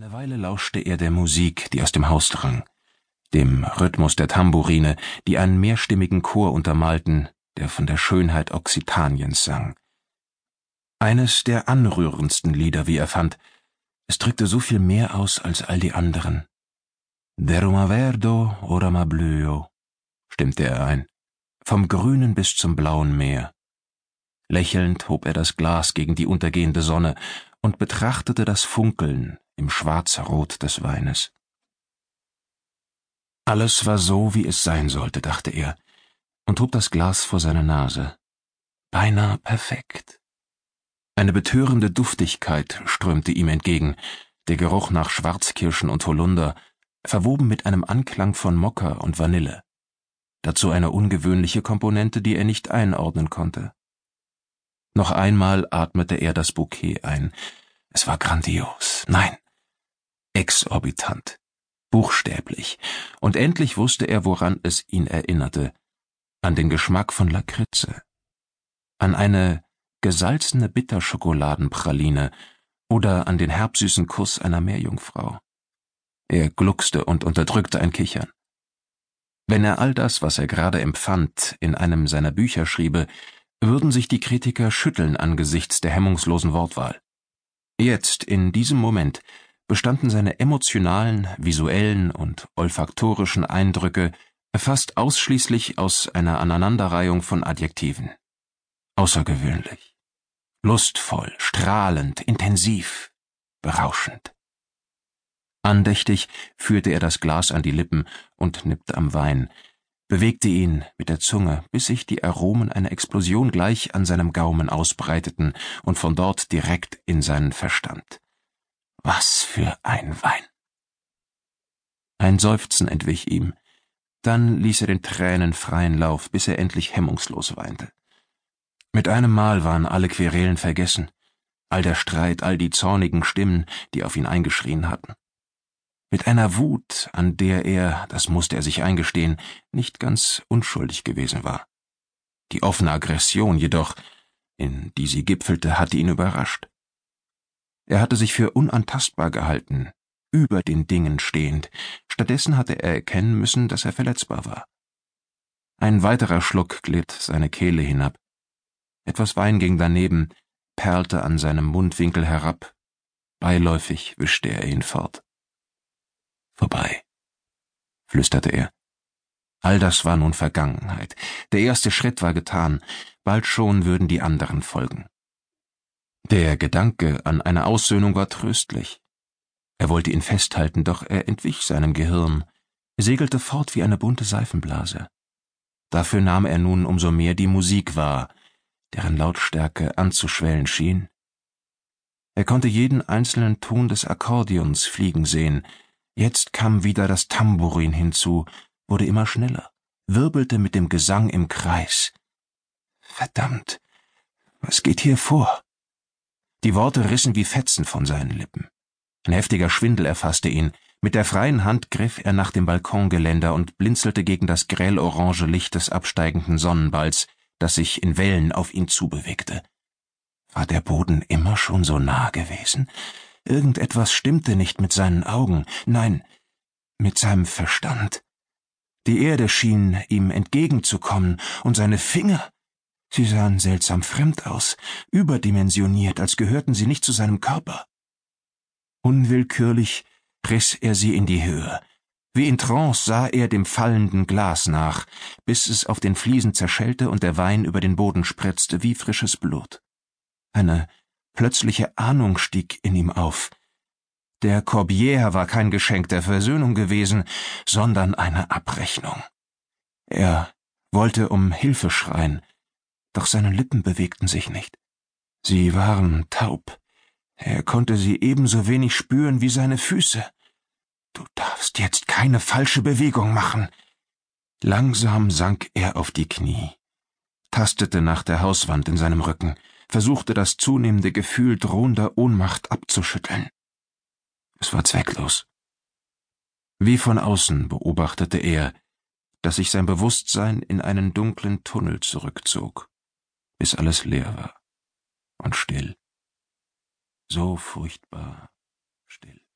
Eine Weile lauschte er der Musik, die aus dem Haus drang, dem Rhythmus der Tamburine, die einen mehrstimmigen Chor untermalten, der von der Schönheit Occitaniens sang. Eines der anrührendsten Lieder, wie er fand, es drückte so viel mehr aus als all die anderen. Deruma verdo orama blöo, stimmte er ein, vom grünen bis zum blauen Meer. Lächelnd hob er das Glas gegen die untergehende Sonne und betrachtete das Funkeln im Schwarzrot des Weines. Alles war so, wie es sein sollte, dachte er, und hob das Glas vor seine Nase. Beinahe perfekt. Eine betörende Duftigkeit strömte ihm entgegen, der Geruch nach Schwarzkirschen und Holunder, verwoben mit einem Anklang von Mokka und Vanille. Dazu eine ungewöhnliche Komponente, die er nicht einordnen konnte. Noch einmal atmete er das Bouquet ein. Es war grandios. Nein, exorbitant, buchstäblich, und endlich wusste er, woran es ihn erinnerte, an den Geschmack von Lakritze, an eine gesalzene Bitterschokoladenpraline oder an den herbsüßen Kuss einer Meerjungfrau. Er gluckste und unterdrückte ein Kichern. Wenn er all das, was er gerade empfand, in einem seiner Bücher schriebe, würden sich die Kritiker schütteln angesichts der hemmungslosen Wortwahl. Jetzt, in diesem Moment, bestanden seine emotionalen, visuellen und olfaktorischen Eindrücke fast ausschließlich aus einer Aneinanderreihung von Adjektiven. Außergewöhnlich, lustvoll, strahlend, intensiv, berauschend. Andächtig führte er das Glas an die Lippen und nippte am Wein, bewegte ihn mit der Zunge, bis sich die Aromen einer Explosion gleich an seinem Gaumen ausbreiteten und von dort direkt in seinen Verstand. Was für ein Wein! Ein Seufzen entwich ihm, dann ließ er den Tränen freien Lauf, bis er endlich hemmungslos weinte. Mit einem Mal waren alle Querelen vergessen, all der Streit, all die zornigen Stimmen, die auf ihn eingeschrien hatten. Mit einer Wut, an der er, das musste er sich eingestehen, nicht ganz unschuldig gewesen war. Die offene Aggression jedoch, in die sie gipfelte, hatte ihn überrascht. Er hatte sich für unantastbar gehalten, über den Dingen stehend, stattdessen hatte er erkennen müssen, dass er verletzbar war. Ein weiterer Schluck glitt seine Kehle hinab. Etwas Wein ging daneben, perlte an seinem Mundwinkel herab, beiläufig wischte er ihn fort. Vorbei, flüsterte er. All das war nun Vergangenheit. Der erste Schritt war getan, bald schon würden die anderen folgen. Der Gedanke an eine Aussöhnung war tröstlich. Er wollte ihn festhalten, doch er entwich seinem Gehirn, segelte fort wie eine bunte Seifenblase. Dafür nahm er nun umso mehr die Musik wahr, deren Lautstärke anzuschwellen schien. Er konnte jeden einzelnen Ton des Akkordeons fliegen sehen, jetzt kam wieder das Tambourin hinzu, wurde immer schneller, wirbelte mit dem Gesang im Kreis. Verdammt, was geht hier vor? Die Worte rissen wie Fetzen von seinen Lippen. Ein heftiger Schwindel erfasste ihn. Mit der freien Hand griff er nach dem Balkongeländer und blinzelte gegen das grell-orange Licht des absteigenden Sonnenballs, das sich in Wellen auf ihn zubewegte. War der Boden immer schon so nah gewesen? Irgendetwas stimmte nicht mit seinen Augen, nein, mit seinem Verstand. Die Erde schien ihm entgegenzukommen, und seine Finger, Sie sahen seltsam fremd aus, überdimensioniert, als gehörten sie nicht zu seinem Körper. Unwillkürlich riss er sie in die Höhe. Wie in Trance sah er dem fallenden Glas nach, bis es auf den Fliesen zerschellte und der Wein über den Boden spritzte wie frisches Blut. Eine plötzliche Ahnung stieg in ihm auf. Der Corbière war kein Geschenk der Versöhnung gewesen, sondern eine Abrechnung. Er wollte um Hilfe schreien, doch seine Lippen bewegten sich nicht. Sie waren taub. Er konnte sie ebenso wenig spüren wie seine Füße. Du darfst jetzt keine falsche Bewegung machen. Langsam sank er auf die Knie, tastete nach der Hauswand in seinem Rücken, versuchte das zunehmende Gefühl drohender Ohnmacht abzuschütteln. Es war zwecklos. Wie von außen beobachtete er, dass sich sein Bewusstsein in einen dunklen Tunnel zurückzog bis alles leer war und still, so furchtbar still.